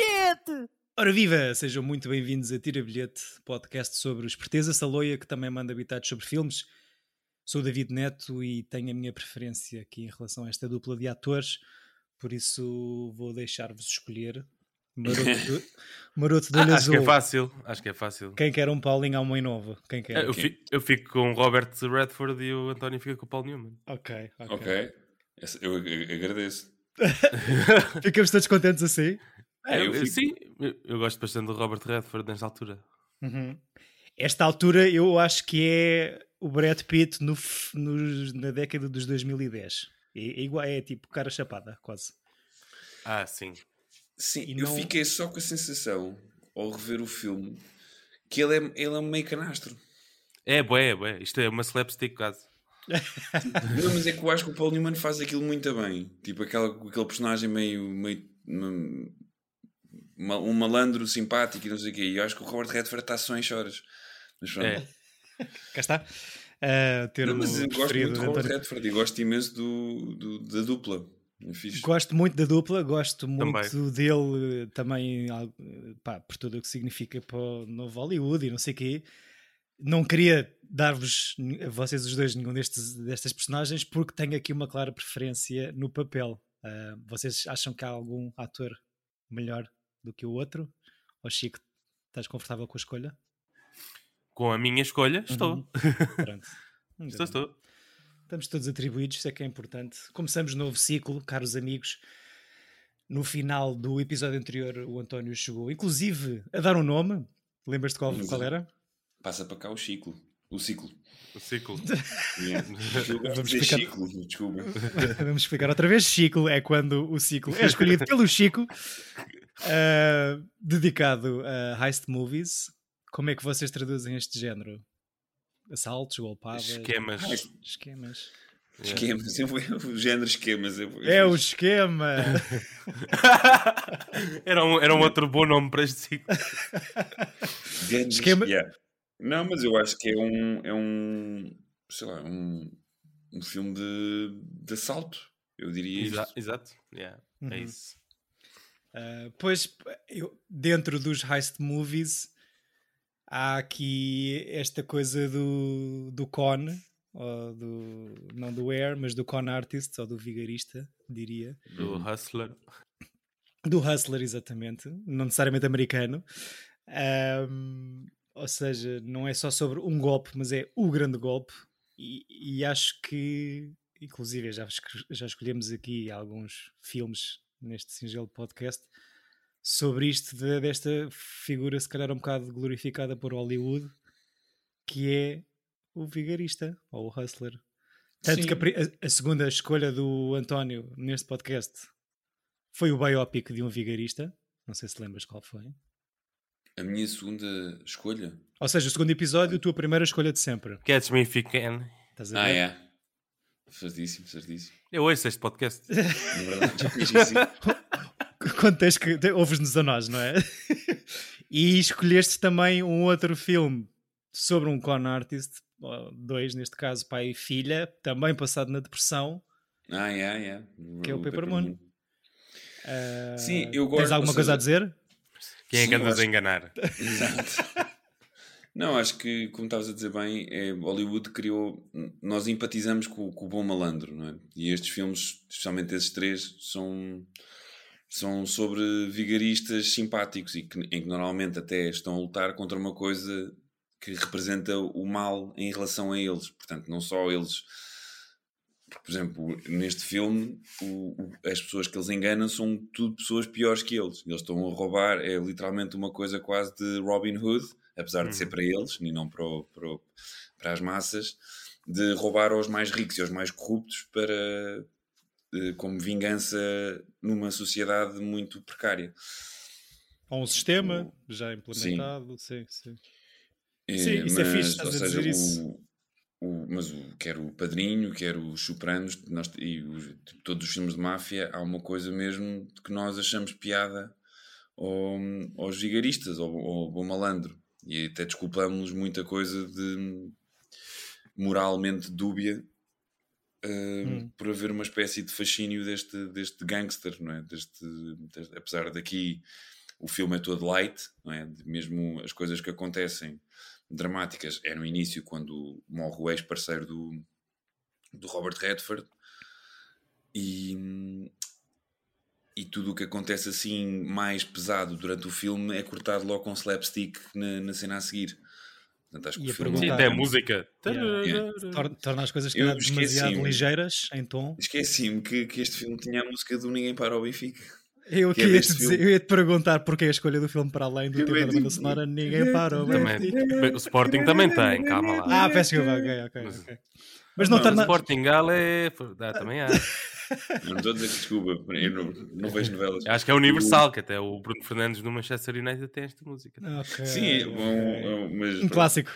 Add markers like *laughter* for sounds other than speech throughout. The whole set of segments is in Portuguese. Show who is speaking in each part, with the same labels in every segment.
Speaker 1: bilhete! Ora viva! Sejam muito bem-vindos a Tira Bilhete, podcast sobre o Esperteza Saloia, que também manda habitados sobre filmes. Sou o David Neto e tenho a minha preferência aqui em relação a esta dupla de atores, por isso vou deixar-vos escolher. Maroto, *laughs* maroto de olho
Speaker 2: Ah, acho
Speaker 1: azul.
Speaker 2: que é fácil, acho que é fácil.
Speaker 1: Quem quer um Paulinho à mãe nova? Quem quer?
Speaker 2: Eu, fi- eu fico com o Robert Redford e o António fica com o Paul Newman.
Speaker 1: Ok, ok.
Speaker 3: Ok, Essa- eu ag- agradeço. *laughs* *laughs*
Speaker 1: Ficamos todos contentes assim?
Speaker 3: Ah, eu
Speaker 2: Eu-
Speaker 3: fico-
Speaker 2: Sim, eu, eu gosto bastante do Robert Redford nesta altura.
Speaker 1: Uhum. Esta altura eu acho que é o Brad Pitt no nos- na década dos 2010. É, é igual, é tipo cara chapada, quase.
Speaker 2: Ah, sim.
Speaker 3: Sim,
Speaker 1: E
Speaker 3: eu
Speaker 1: não-
Speaker 3: fiquei só com a sensação, ao rever o filme, que ele é, ele é meio canastro.
Speaker 2: É, bué, é, bué. Isto é uma slapstick quase. *laughs*
Speaker 3: Não, mas é que eu acho que o Paul Newman faz aquilo muito bem. Tipo, aquela, aquele personagem meio. meio um malandro simpático e não sei o quê. E eu acho que o Robert Redford está só em choras. Mas pronto.
Speaker 2: É. *laughs*
Speaker 1: Cá está. Uh, ter
Speaker 3: Não, mas eu gosto muito do Robert
Speaker 1: António.
Speaker 3: Redford e gosto imenso do, do- da dupla. É fixe.
Speaker 1: Gosto muito da dupla, gosto muito
Speaker 2: Também.
Speaker 1: dele eh, também pá, por tudo o que significa para o novo Hollywood e não sei o quê. Não queria dar-vos, a vocês os dois, nenhum destes, destas personagens, porque tenho aqui uma clara preferência no papel. Ah, vocês acham que há algum ator melhor do que o outro? Ou Chico, estás confortável com a escolha?
Speaker 2: Com a minha escolha, estou.
Speaker 1: Uhum. *laughs* Pronto.
Speaker 2: Estou, estou.
Speaker 1: Estamos todos atribuídos, isso é que é importante. Começamos novo ciclo, caros amigos. No final do episódio anterior, o António chegou, inclusive, a dar um nome. Lembras-te qual, qual era?
Speaker 3: Passa para cá o ciclo. O ciclo.
Speaker 2: O ciclo. *laughs*
Speaker 3: Yeah. *laughs*
Speaker 1: Vamos
Speaker 3: dizer
Speaker 1: explicar-
Speaker 3: ciclo, desculpa.
Speaker 1: Vamos explicar outra vez. Ciclo é quando o ciclo é escolhido pelo Chico, ah, dedicado a heist movies. Como é que vocês traduzem este género? Assaltos, golpadas,
Speaker 2: Esquemas.
Speaker 1: esquemas.
Speaker 3: Esquemas, eu, o género esquemas. eu-
Speaker 1: É o esquema! *laughs*
Speaker 2: era, um, era um outro bom nome para este ciclo.
Speaker 1: Esquema-
Speaker 3: yeah. Não, mas eu acho que é um, é um sei lá, um, um filme de, de assalto. Eu diria
Speaker 2: Exa-
Speaker 3: isso.
Speaker 2: Exato. Yeah,
Speaker 1: Uhum.
Speaker 2: É isso.
Speaker 1: Uh, pois, eu- dentro dos heist movies, há aqui esta coisa do, do con, ou do, não do air, mas do con artist, ou do vigarista, diria.
Speaker 2: Do
Speaker 3: Uhum.
Speaker 2: Hustler.
Speaker 1: Do hustler, exatamente, não necessariamente americano. Um, ou seja, não é só sobre um golpe, mas é o grande golpe. E, e acho que, inclusive, já, já escolhemos aqui alguns filmes neste singelo podcast sobre isto, de- desta figura, se calhar um bocado glorificada por Hollywood, que é o vigarista, ou o hustler. Tanto
Speaker 3: Sim.
Speaker 1: que a, a- segunda escolha do António neste podcast foi o biopic de um vigarista. Não sei se lembras qual foi.
Speaker 3: A minha segunda escolha.
Speaker 1: Ou seja, o segundo episódio, a tua primeira escolha de sempre.
Speaker 2: Catch Me If You Can.
Speaker 1: Estás a
Speaker 3: Ah,
Speaker 1: ver?
Speaker 3: é. Certíssimo, certíssimo.
Speaker 2: Eu ouço este podcast.
Speaker 3: Na *laughs* verdade, já fiz isso. *laughs*
Speaker 1: Quando tens que. Ouves-nos a nós, não é? e escolheste também um outro filme sobre um con artist, ou dois neste caso, pai e filha, também passado na depressão.
Speaker 3: Ah, é, é.
Speaker 1: Que é o Paper Moon. Ah,
Speaker 3: Sim, eu
Speaker 1: Tens
Speaker 3: gosto,
Speaker 1: alguma
Speaker 3: ou
Speaker 1: coisa a
Speaker 3: seja-
Speaker 1: dizer?
Speaker 2: Quem é que andas a enganar? *laughs*
Speaker 3: Exato. Não, acho que, como estavas a dizer bem, é, Hollywood criou. Nós empatizamos com, com o bom malandro, não é? E estes filmes, especialmente esses três, são, são sobre vigaristas simpáticos e que, em que normalmente até estão a lutar contra uma coisa que representa o mal em relação a eles. Portanto, não só eles. Por exemplo, neste filme, o- o- as pessoas que eles enganam são tudo pessoas piores que eles. Eles estão a roubar, é literalmente uma coisa quase de Robin Hood, apesar de ser
Speaker 2: Uhum.
Speaker 3: para eles e não para, o- para, o- para as massas, de roubar aos mais ricos e aos mais corruptos para eh, como vingança numa sociedade muito precária.
Speaker 1: Ou um sistema já implementado? Sim, sim. Sim,
Speaker 3: Eh,
Speaker 1: isso é fixe, estás
Speaker 3: ou
Speaker 1: a
Speaker 3: seja,
Speaker 1: dizer isso.
Speaker 3: o- o- mas o, quer o Padrinho, quer os Sopranos nós, e os- tipo, todos os filmes de máfia, há uma coisa mesmo que nós achamos piada ao- aos vigaristas, ao, ao, ao malandro. E até desculpamos muita coisa de moralmente dúbia eh,
Speaker 1: Hum.
Speaker 3: por haver uma espécie de fascínio deste, deste gangster, não é? Deste, deste- apesar daqui o filme é todo light, não é? mesmo as coisas que acontecem dramáticas é no início, quando morre o ex-parceiro do, do Robert Redford, e, e tudo o que acontece assim mais pesado durante o filme é cortado logo com slapstick na, na cena a seguir. Portanto, acho que
Speaker 1: Ia
Speaker 3: o filme
Speaker 2: Sim,
Speaker 1: perguntar.
Speaker 2: até a música.
Speaker 1: Yeah. Torna, torna as coisas
Speaker 3: Eu
Speaker 1: calhar, demasiado ligeiras em tom.
Speaker 3: Esqueci-me que, que este filme tinha a música do Ninguém Para o Benfica.
Speaker 1: Eu,
Speaker 3: Que
Speaker 1: que
Speaker 3: é
Speaker 1: ia te dizer, eu ia te perguntar porque a escolha do filme para além do
Speaker 3: Eu
Speaker 1: tema da banda sonora, ninguém parou.
Speaker 2: Também, o Sporting também tem, calma lá.
Speaker 1: Ah, peço desculpa, ok, ok.
Speaker 2: Mas-
Speaker 1: ok. Mas não
Speaker 3: Não,
Speaker 2: O
Speaker 1: torna.
Speaker 2: Sporting Gal é. dá, também há. *laughs*
Speaker 3: Não estou a dizer que desculpa, eu não, não vejo novelas.
Speaker 2: Acho que é universal, que até o Bruno Fernandes do Manchester United tem esta música.
Speaker 1: Ok,
Speaker 3: Sim, é
Speaker 1: ok.
Speaker 3: bom, mas
Speaker 1: Um clássico.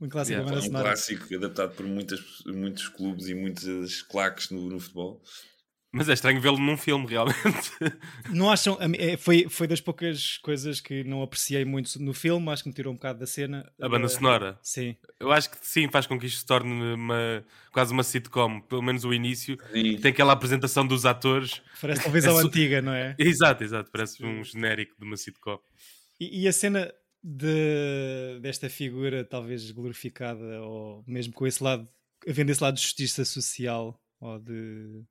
Speaker 1: Um clássico
Speaker 2: Yeah,
Speaker 3: É um clássico adaptado por muitas, muitos clubes e muitas claques no, no futebol.
Speaker 2: Mas é estranho vê-lo num filme, realmente.
Speaker 1: Não acham. é, Foi, foi das poucas coisas que não apreciei muito no filme, acho que me tirou um bocado da cena.
Speaker 2: A banda
Speaker 1: Eh,
Speaker 2: sonora.
Speaker 1: Sim.
Speaker 2: Eu acho que sim, faz com que isto se torne uma, quase uma sitcom, pelo menos o início.
Speaker 3: E,
Speaker 2: Tem aquela apresentação dos atores.
Speaker 1: Parece televisão
Speaker 2: É su-
Speaker 1: antiga, não é? *laughs*
Speaker 2: Exato, exato, parece um genérico de uma sitcom.
Speaker 1: E, e a cena de, desta figura, talvez glorificada, ou mesmo com esse lado, havendo esse lado de justiça social, ou de,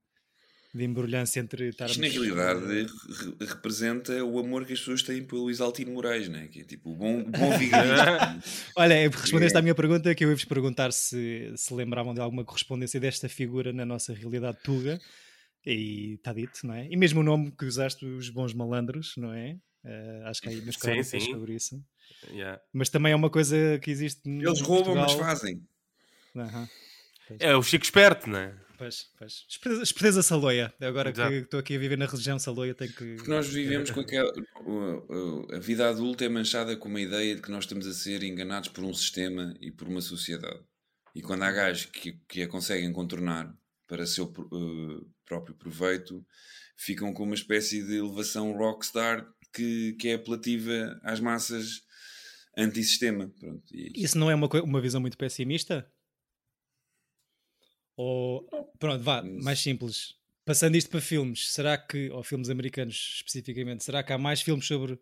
Speaker 1: de embrulhança entre estarmos...
Speaker 3: isto na realidade re- representa o amor que as pessoas têm pelo Isaltino Moraes, né? que é tipo o bom, bom vigarista. *laughs*
Speaker 1: Olha, respondeste à minha pergunta, que eu ia-vos perguntar se, se lembravam de alguma correspondência desta figura na nossa realidade tuga, e está dito, não é? E mesmo o nome que usaste, os bons malandros, não é? Eh, acho que há aí umas
Speaker 2: Sim,
Speaker 1: crónicas sobre isso.
Speaker 2: Yeah.
Speaker 1: Mas também é uma coisa que existe
Speaker 3: Eles roubam, mas
Speaker 1: Portugal.
Speaker 3: fazem.
Speaker 1: Aham.
Speaker 2: É o Chico Esperto, não é?
Speaker 1: Pois, pois. Esperteza, esperteza Saloia. Agora
Speaker 2: Exato.
Speaker 1: que estou aqui a viver na região Saloia, tenho que.
Speaker 3: Porque nós vivemos com aquela. *laughs* A vida adulta é manchada com uma ideia de que nós estamos a ser enganados por um sistema e por uma sociedade. E quando há gajos que, que a conseguem contornar para seu eh, próprio proveito, ficam com uma espécie de elevação rockstar que, que é apelativa às massas antissistema. Pronto, e é.
Speaker 1: Isso não é uma, uma visão muito pessimista? Ou. Pronto, vá, mais simples. Passando isto para filmes, será que. Ou filmes americanos especificamente, será que há mais filmes sobre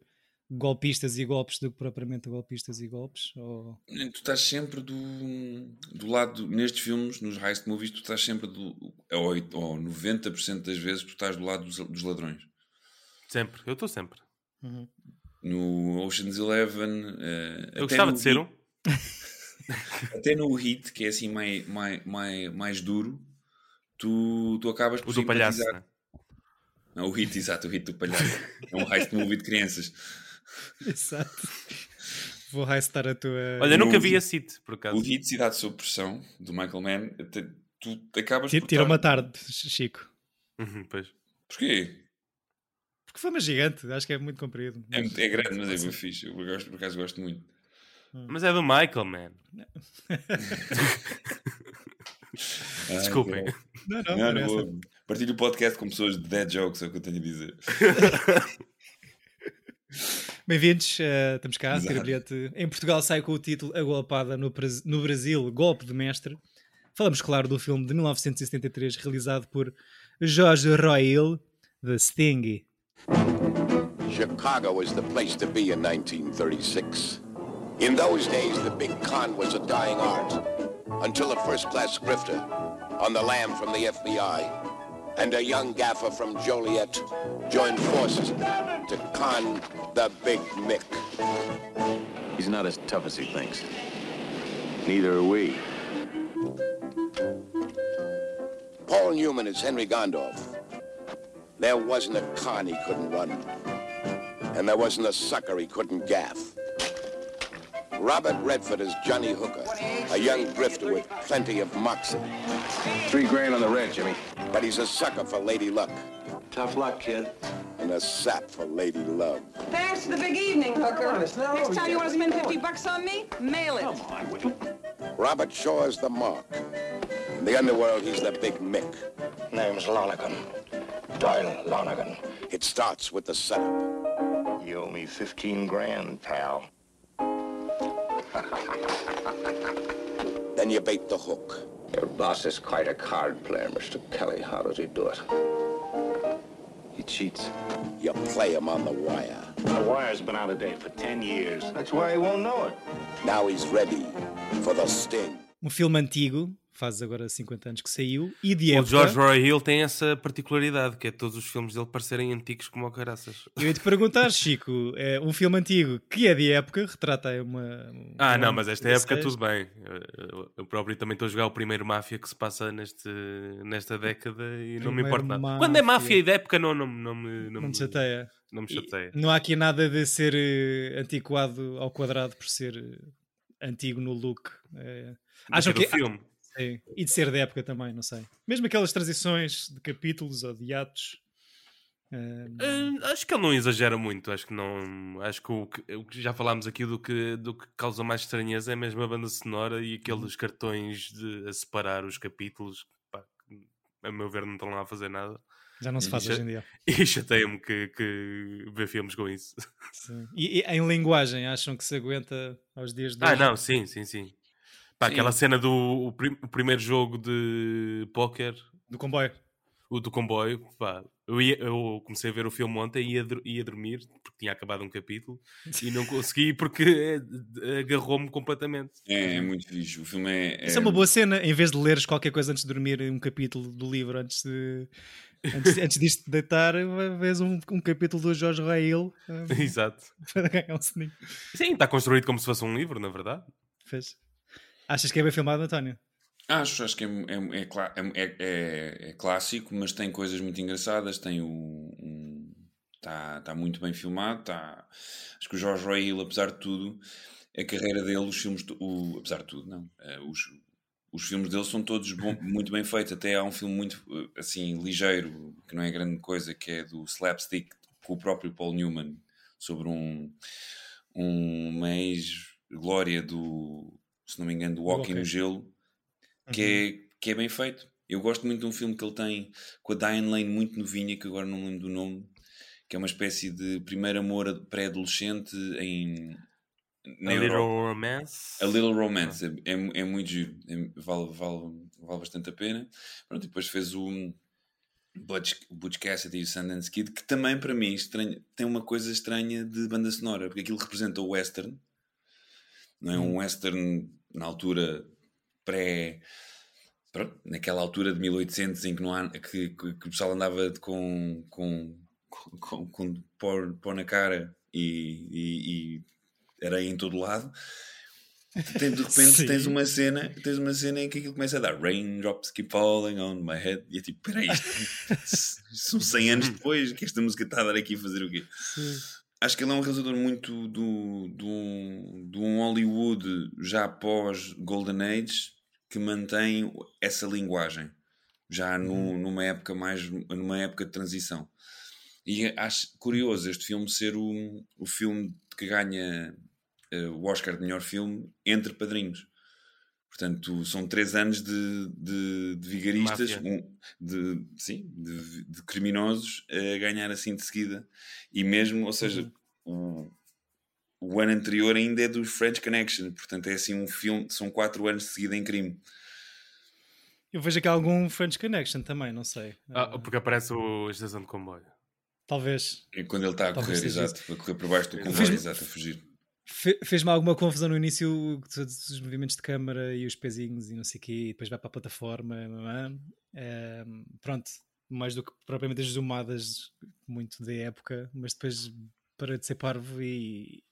Speaker 1: golpistas e golpes do que propriamente golpistas e golpes? Ou...
Speaker 3: Tu estás sempre do, do lado, nestes filmes, nos heist movies, tu estás sempre do, ou, oit- ou 90% das vezes, tu estás do lado dos, dos ladrões.
Speaker 2: Sempre, eu estou sempre.
Speaker 1: Uhum.
Speaker 3: No Ocean's Eleven, eh,
Speaker 2: Eu
Speaker 3: até
Speaker 2: gostava
Speaker 3: no
Speaker 2: de ser um. *laughs*
Speaker 3: Até no Hit, que é assim mais, mais, mais, mais duro, tu, tu acabas por
Speaker 2: O do palhaço, né?
Speaker 3: Não, o Hit, exato, o Hit do palhaço. é um heist movie de crianças. *laughs*
Speaker 1: Exato. Vou raistar a tua.
Speaker 2: Olha, nunca vi a City, por
Speaker 3: O
Speaker 2: acaso.
Speaker 3: Hit, Cidade Sob Pressão, do Michael Mann, até- tu acabas
Speaker 1: Tira-
Speaker 3: por.
Speaker 1: Tira uma tarde, Chico.
Speaker 2: Uhum, pois.
Speaker 3: Porquê?
Speaker 1: Porque foi uma gigante, acho que é muito comprido.
Speaker 3: É, muito- é grande, mas é bem fixe. Eu gosto, por acaso gosto muito.
Speaker 2: Mas é do Michael, man. *laughs* Desculpem.
Speaker 1: Não, não,
Speaker 3: Não,
Speaker 1: não, é
Speaker 3: vou. Partilho o podcast com pessoas de dead jokes, é o que eu tenho a dizer. *laughs*
Speaker 1: Bem-vindos, eh, estamos cá, bilhete. Em Portugal sai com o título A Golpada no, no Brasil, Golpe de Mestre. Falamos, claro, do filme de 1973, realizado por Jorge Roil, The Sting.
Speaker 4: Chicago was the place to be in 1936. In those days, the big con was a dying art. Until a first-class grifter on the lam from the FBI and a young gaffer from Joliet joined forces to con the Big Mick.
Speaker 5: He's not as tough as he thinks. Neither are we.
Speaker 4: Paul Newman is Henry Gondorf. There wasn't a con he couldn't run. And there wasn't a sucker he couldn't gaff. Robert Redford is Johnny Hooker, a young grifter with plenty of moxie.
Speaker 5: Three grand on the red, Jimmy.
Speaker 4: But he's a sucker for Lady Luck
Speaker 5: Tough luck, kid.
Speaker 4: and a sap for Lady Love.
Speaker 6: Thanks for the big evening, Hooker. Next time you want to spend 50 bucks on me, mail it. Come on, Witten.
Speaker 4: Robert Shaw is the mark. In the underworld, he's the big Mick.
Speaker 7: Name's Lonergan. Doyle Lonergan.
Speaker 4: It starts with the setup.
Speaker 7: You owe me 15 grand, pal. *laughs*
Speaker 4: Then you bait the hook.
Speaker 7: Your boss is quite a card player, Mr. Kelly. How does he do it?
Speaker 4: He
Speaker 5: He cheats.
Speaker 4: You play him on the wire.
Speaker 7: The wire's been out of date for 10 years. That's why he won't know it.
Speaker 4: Now he's ready for the sting.
Speaker 1: Um filme antigo, faz agora 50 anos que saiu, e de
Speaker 2: O
Speaker 1: época...
Speaker 2: George Roy Hill tem essa particularidade, que é todos os filmes dele parecerem antigos como o caraças.
Speaker 1: Eu ia te perguntar, *laughs* Chico, é um filme antigo que é de época, retrata uma. um-
Speaker 2: Ah, não, mas esta época
Speaker 1: 16.
Speaker 2: tudo bem. Eu- Eu próprio também estou a jogar o primeiro Máfia que se passa neste, nesta década e não me
Speaker 1: Primeiro
Speaker 2: importa nada. Quando é
Speaker 1: Máfia.
Speaker 2: Máfia e de época, não, não, não, me,
Speaker 1: Não me chateia.
Speaker 2: Não me
Speaker 1: E
Speaker 2: chateia.
Speaker 1: Não há aqui nada de ser eh, antiquado ao quadrado por ser eh, antigo no look. Acham
Speaker 2: Daquele
Speaker 1: que.
Speaker 2: filme.
Speaker 1: Sim. E de ser da época também, não sei. Mesmo aquelas transições de capítulos ou de atos. eh,
Speaker 2: Ah, acho que ele não exagera muito. Acho que não. Acho que o que, o que já falámos aqui do que, do que causa mais estranheza é mesmo a banda sonora e aqueles cartões de, a separar os capítulos. Pá, que, a meu ver, não estão lá a fazer nada.
Speaker 1: já não se faz
Speaker 2: é-
Speaker 1: hoje em dia. *laughs*
Speaker 2: E chateia-me que, que ver filmes com isso.
Speaker 1: Sim. E, e em linguagem, acham que se aguenta aos dias de
Speaker 2: Ah,
Speaker 1: hoje?
Speaker 2: não, sim, sim, sim. Pá, aquela cena do o prim- o primeiro jogo de póquer,
Speaker 1: Do comboio.
Speaker 2: o do comboio, pá, eu, ia- eu comecei a ver o filme ontem e ia, ia dormir, porque tinha acabado um capítulo, e não consegui porque eh, agarrou-me completamente.
Speaker 3: É, é muito fixe. O filme é.
Speaker 1: Isso é uma boa cena, em vez de leres qualquer coisa antes de dormir, um capítulo do livro antes de. Antes, antes disto de deitar, vês um, um capítulo do Jorge Rail *laughs*
Speaker 2: Exato. *laughs*
Speaker 1: para ganhar um soninho.
Speaker 2: Sim, está construído como se fosse um livro, na verdade.
Speaker 1: Fez. Achas que é bem filmado, António?
Speaker 3: Acho, acho que é, é, é, é- é- é- é clássico, mas tem coisas muito engraçadas. Tem o. Está tá muito bem filmado. Tá, acho que o George Roy Hill, apesar de tudo, a carreira dele, os filmes. O, apesar de tudo, não. eh, os, os filmes dele são todos bom- *laughs* muito bem feitos. Até há um filme muito eh, assim ligeiro, que não é grande coisa, que é do Slapstick, com o próprio Paul Newman, sobre um, um uma ex-glória do. Se não me engano, do Hockey
Speaker 1: Hockey.
Speaker 3: no Gelo que, é, que é bem feito. Eu gosto muito de um filme que ele tem com a Diane Lane muito novinha, que agora não me lembro do nome, que é uma espécie de primeiro amor pré-adolescente em na
Speaker 2: A Little. Romance.
Speaker 3: A Little Romance é, é, é muito giro, é- vale, vale, vale bastante a pena. Pronto, depois fez o Butch, Butch Cassidy e o Sundance Kid, que também para mim estranho, tem uma coisa estranha de banda sonora, porque aquilo representa o western, não é um western na altura pré. Naquela altura de 1800 em que, não há, que, que, que o pessoal andava com, com, com, com, com pó, pó na cara e, e, e areia em todo lado. De repente *laughs*
Speaker 1: Sim.
Speaker 3: tens uma cena tens uma cena em que aquilo começa a dar raindrops keep falling on my head e é tipo, peraí, isto *laughs* são 100 anos depois que esta música está a dar aqui a fazer o quê? Acho que ele é um realizador muito do, do, do um Hollywood já pós Golden Age que mantém essa linguagem já no- numa época mais numa época de transição. E acho curioso este filme ser o, o filme que ganha eh, o Oscar de melhor filme entre padrinhos portanto são três anos de, de, de vigaristas um- de, sim, de, de criminosos a ganhar assim de seguida. E mesmo, ou seja o, o ano anterior ainda é dos French Connection portanto é assim um filme, são quatro anos de seguida em crime.
Speaker 1: Eu vejo aqui algum French Connection também, não sei.
Speaker 2: Ah,
Speaker 1: Ah,
Speaker 2: porque aparece o estação de comboio.
Speaker 1: talvez.
Speaker 3: É quando ele está a
Speaker 1: Talvez
Speaker 3: correr, exato, a correr por baixo do comboio, exato, a fugir
Speaker 1: Fe- Fez-me alguma confusão no início, todos os movimentos de câmara e os pezinhos e não sei o quê, e depois vai para a plataforma. pronto, mais do que propriamente as zoomadas muito da época, mas depois para de ser parvo e,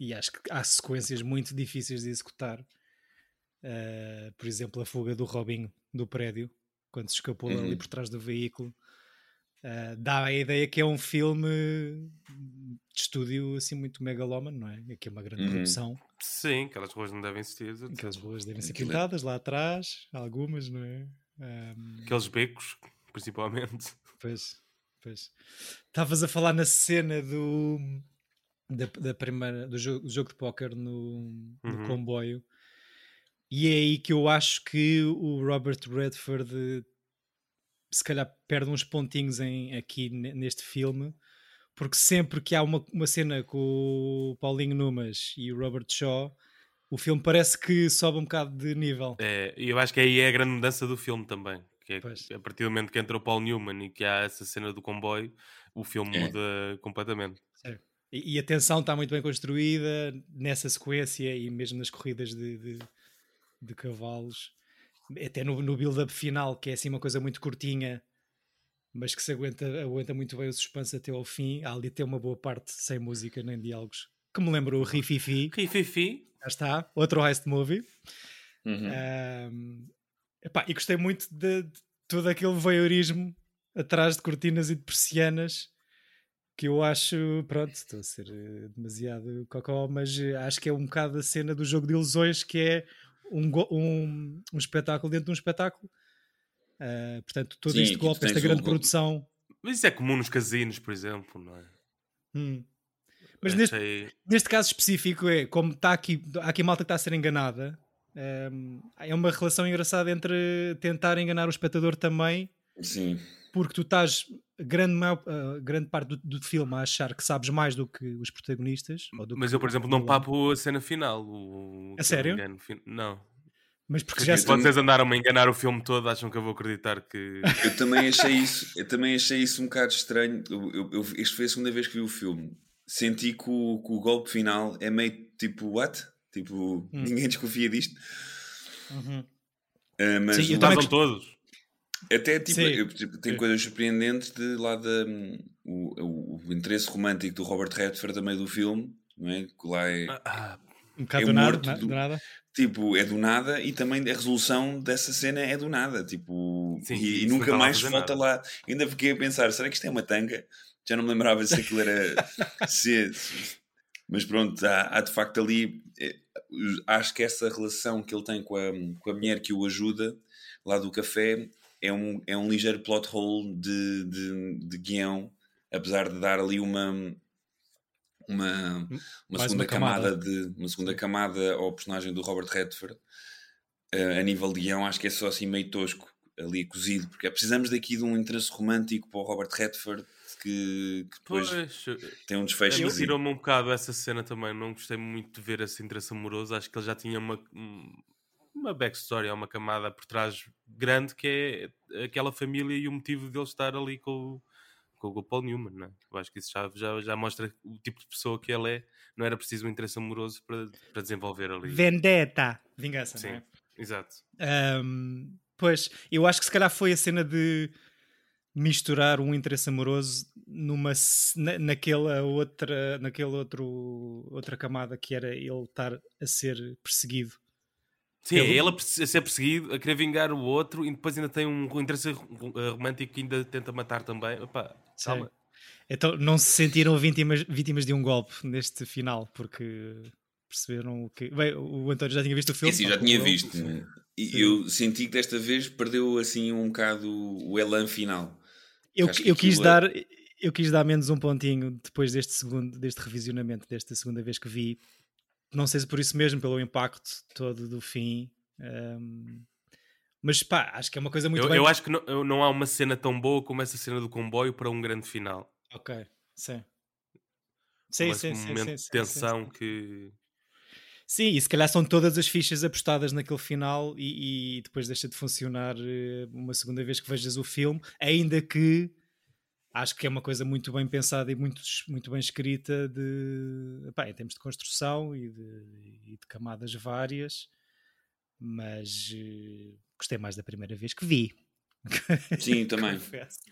Speaker 1: e acho que há sequências muito difíceis de executar. Eh, por exemplo, a fuga do Robinho do prédio, quando se escapou
Speaker 3: Uhum.
Speaker 1: ali por trás do veículo. Uh, dá a ideia que é um filme de estúdio assim muito megalómano, não é? Aqui é uma grande
Speaker 3: Uhum.
Speaker 1: produção.
Speaker 2: Sim, aquelas ruas não devem existir.
Speaker 1: Aquelas ruas devem ser pintadas lá atrás, algumas, não é? Um,
Speaker 2: Aqueles becos, principalmente.
Speaker 1: pois, pois. Estavas a falar na cena do da, da primeira do jogo, do jogo de póquer no, no
Speaker 2: Uhum.
Speaker 1: comboio. E é aí que eu acho que o Robert Redford se calhar perde uns pontinhos em, aqui ne- neste filme, porque sempre que há uma, uma cena com o Paulinho Numas e o Robert Shaw, o filme parece que sobe um bocado de nível.
Speaker 2: É, e eu acho que aí é a grande mudança do filme também. Que é a partir do momento que entra o Paul Newman e que há essa cena do comboio, o filme
Speaker 3: É.
Speaker 2: muda completamente.
Speaker 1: E, e a tensão está muito bem construída nessa sequência e mesmo nas corridas de, de, de cavalos. Até no, no build-up final, que é assim uma coisa muito curtinha, mas que se aguenta, aguenta muito bem o suspense até ao fim. Há ali até uma boa parte sem música nem diálogos. Que me lembra o Rififi.
Speaker 2: Rififi.
Speaker 1: Já está, outro heist movie.
Speaker 3: Uhum.
Speaker 1: Um, epá, e gostei muito de, de todo aquele voyeurismo atrás de cortinas e de persianas que eu acho, pronto, estou a ser eh, demasiado cocó, mas eh, acho que é um bocado a cena do jogo de ilusões que é um, um, um espetáculo dentro de um espetáculo. Uh, portanto, todo
Speaker 3: Sim,
Speaker 1: este
Speaker 3: tu
Speaker 1: golpe, esta grande
Speaker 3: go-
Speaker 1: produção.
Speaker 2: Mas isso é comum nos casinos, por exemplo, não é?
Speaker 1: Hum. Mas neste,
Speaker 2: Achei-
Speaker 1: neste caso específico é como está aqui, há aqui malta que está a ser enganada. um, é uma relação engraçada entre tentar enganar o espectador também,
Speaker 3: Sim.
Speaker 1: porque tu estás grande, maior- uh, grande parte do, do filme a achar que sabes mais do que os protagonistas. ou do
Speaker 2: Mas
Speaker 1: que
Speaker 2: eu, por exemplo, não papo a cena final. O,
Speaker 1: A sério?
Speaker 2: engano, fin- Não.
Speaker 1: Mas porque
Speaker 2: Porque
Speaker 1: já
Speaker 2: se- vocês andaram a enganar o filme todo, acham que eu vou acreditar que.
Speaker 3: Eu também achei isso, eu também achei isso um bocado estranho. Eu, eu, eu, este foi a segunda vez que vi o filme. Senti que o, que o golpe final é meio tipo, what? Tipo,
Speaker 1: Hum.
Speaker 3: ninguém desconfia disto.
Speaker 1: Uhum.
Speaker 3: Ah, mas
Speaker 1: Sim, eu também gost-
Speaker 2: todos.
Speaker 3: Até tipo, eu, tipo, tem coisas surpreendentes de lá da o, o, o interesse romântico do Robert Redford a meio do filme, não é? Que lá é
Speaker 2: Ah,
Speaker 1: um bocado
Speaker 3: é
Speaker 1: do nada,
Speaker 3: do-
Speaker 1: do nada.
Speaker 3: tipo, é do nada e também a resolução dessa cena é do nada, tipo,
Speaker 2: Sim,
Speaker 3: e, e nunca
Speaker 2: a
Speaker 3: mais volta
Speaker 2: nada.
Speaker 3: lá. Ainda fiquei a pensar, será que isto é uma tanga? Já não me lembrava se aquilo era. *laughs* se- se- Mas pronto, há, há de facto ali. eh, Acho que essa relação que ele tem com a, com a mulher que o ajuda lá do café é um, é um ligeiro plot hole de, de, de guião, apesar de dar ali uma. Uma, uma segunda
Speaker 1: uma camada.
Speaker 3: camada. de uma segunda camada ao personagem do Robert Redford Eh, a nível de guião acho que é só assim meio tosco ali cozido porque precisamos daqui de um interesse romântico para o Robert Redford que, que depois
Speaker 2: pois.
Speaker 3: tem um desfecho
Speaker 2: tirou-me um bocado essa cena também. Não gostei muito de ver esse interesse amoroso. Acho que ele já tinha uma, um- uma backstory, uma camada por trás grande que é aquela família e o motivo dele estar ali com, o- com o Paul Newman. Não é? Eu acho que isso já, já, já mostra o tipo de pessoa que ele é. Não era preciso um interesse amoroso para, para desenvolver ali.
Speaker 1: Vendetta. Vingança,
Speaker 2: Sim,
Speaker 1: não é?
Speaker 2: exato.
Speaker 1: Um, pois, eu acho que se calhar foi a cena de misturar um interesse amoroso numa na, naquela outra naquele outro outra camada que era ele estar a ser perseguido
Speaker 2: Sim,
Speaker 1: Ele-
Speaker 2: é ele a ser perseguido, a querer vingar o outro e depois ainda tem um interesse ro- romântico que ainda tenta matar também. Opa, calma.
Speaker 1: então não se sentiram vítimas, vítimas de um golpe neste final porque perceberam o que bem, o António já tinha visto o filme
Speaker 3: assim,
Speaker 1: tal
Speaker 3: já tinha
Speaker 1: eu.
Speaker 3: visto né? e
Speaker 1: Sim.
Speaker 3: eu senti que desta vez perdeu assim um bocado o elan final
Speaker 1: eu, eu quis
Speaker 3: é-
Speaker 1: dar eu quis dar menos um pontinho depois deste segundo deste revisionamento desta segunda vez que vi não sei se por isso mesmo pelo impacto todo do fim hum, mas pá acho que é uma coisa muito
Speaker 2: Eu,
Speaker 1: bem
Speaker 2: eu acho que não, eu- não há uma cena tão boa como essa cena do comboio para um grande final.
Speaker 1: ok sim sim
Speaker 2: Começa
Speaker 1: sim,
Speaker 2: um
Speaker 1: sim,
Speaker 2: momento
Speaker 1: sim,
Speaker 2: de tensão
Speaker 1: sim, sim.
Speaker 2: que.
Speaker 1: Sim, e se calhar são todas as fichas apostadas naquele final e, e depois deixa de funcionar eh, uma segunda vez que vejas o filme, ainda que acho que é uma coisa muito bem pensada e muito, muito bem escrita de, epá, em termos de construção e de, e de camadas várias, mas eh, gostei mais da primeira vez que vi.
Speaker 3: sim, *laughs* também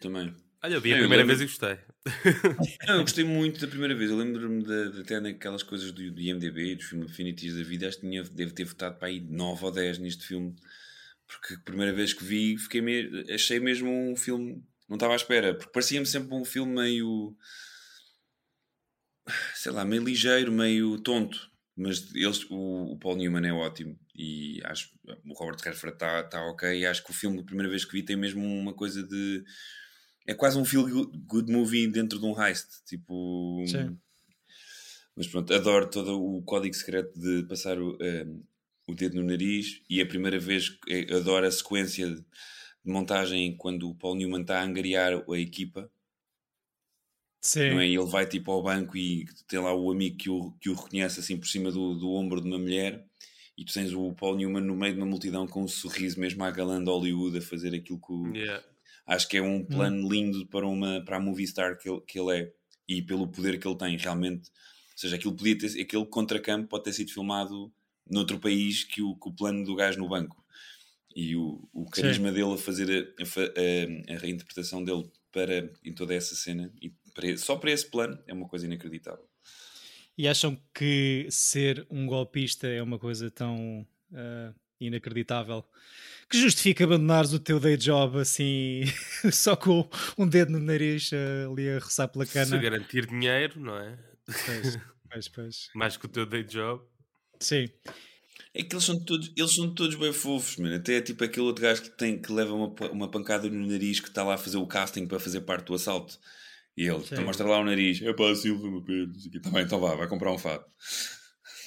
Speaker 3: também
Speaker 2: Olha, eu vi a
Speaker 3: Eu
Speaker 2: primeira
Speaker 3: lembro-
Speaker 2: vez e gostei. *laughs*
Speaker 3: Não, eu gostei muito da primeira vez. Eu lembro-me de, de até naquelas coisas do, do IMDB, dos filmes Affinities da vida, acho que tinha, devo ter votado para aí 9 ou 10 neste filme. Porque a primeira vez que vi, fiquei me- achei mesmo um filme. Não estava à espera, porque parecia-me sempre um filme meio. sei lá, meio ligeiro, meio tonto. Mas eles, o, o Paul Newman é ótimo e acho o Robert Redford está tá ok. E acho que o filme, a primeira vez que vi, tem mesmo uma coisa de é quase um feel good, movie dentro de um heist. Tipo.
Speaker 1: Sim.
Speaker 3: Mas pronto, adoro todo o código secreto de passar o, ehm, o dedo no nariz e a primeira vez eh, adoro a sequência de montagem quando o Paul Newman está a angariar a equipa,
Speaker 1: Sim,
Speaker 3: não é? Ele vai tipo ao banco e tem lá o amigo que o, que o reconhece assim por cima do, do ombro de uma mulher e tu tens o Paul Newman no meio de uma multidão com um sorriso mesmo à galã de Hollywood a fazer aquilo que o,
Speaker 2: Yeah.
Speaker 3: Acho que é um plano lindo para, uma, para a movie star que ele, que ele é e pelo poder que ele tem, realmente. Ou seja, aquilo podia ter, aquele contracampo pode ter sido filmado noutro país que o, que o plano do gajo no banco. E o, o carisma dele a fazer a, a, a, reinterpretação dele para, em toda essa cena, e para, só para esse plano, é uma coisa inacreditável.
Speaker 1: E acham que ser um golpista é uma coisa tão uh, inacreditável que justifica abandonares o teu day job assim, *laughs* só com um dedo no nariz uh, ali a roçar pela cana?
Speaker 2: Se garantir dinheiro, não é?
Speaker 1: Pois, pois, pois. *laughs*
Speaker 2: Mais que o teu day job.
Speaker 1: Sim.
Speaker 3: É que eles são todos, eles são todos bem fofos, mano. Até é tipo aquele outro gajo que, tem, que leva uma, uma pancada no nariz que está lá a fazer o casting para fazer parte do assalto. E ele então, mostra lá o nariz. É pá, Silva, meu Pedro. Tá bem, então vá, vai comprar um fato.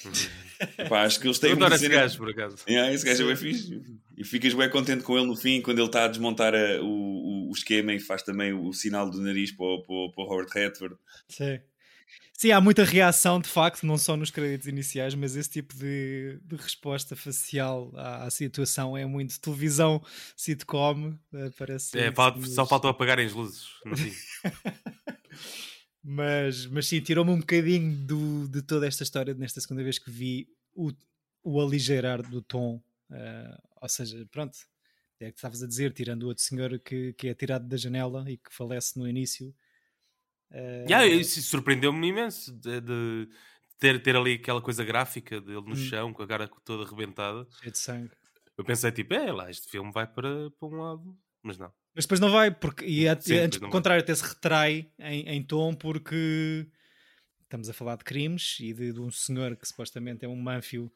Speaker 3: *laughs* Pá, acho que eles têm
Speaker 2: uma esse gajo, por acaso.
Speaker 3: Yeah, esse gajo é bem fixe. E ficas bem contente com ele no fim, quando ele está a desmontar a, o, o, esquema e faz também o, o sinal do nariz para o, para, para o Howard Redford.
Speaker 1: Sim. Sim, há muita reação, de facto, não só nos créditos iniciais, mas esse tipo de, de resposta facial à, à, situação é muito televisão, sitcom, parece.
Speaker 2: É, só faltou apagarem as luzes *laughs*
Speaker 1: mas, mas sim, tirou-me um bocadinho do, de toda esta história nesta segunda vez que vi o, o aligeirar do tom. Uh, ou seja, pronto, é que estavas a dizer, tirando o outro senhor que, que é tirado da janela e que falece no início
Speaker 2: Uh... Yeah, isso surpreendeu-me imenso de, de, ter, ter ali aquela coisa gráfica dele no hum. chão, com a cara toda arrebentada.
Speaker 1: Cheio de sangue.
Speaker 2: Eu pensei, tipo, é lá, este filme vai para, para um lado, mas não.
Speaker 1: Mas depois não vai, porque, e, é, Sim, antes, pelo contrário, até se retrai em, em tom, porque estamos a falar de crimes e de, de um senhor que supostamente é um manfio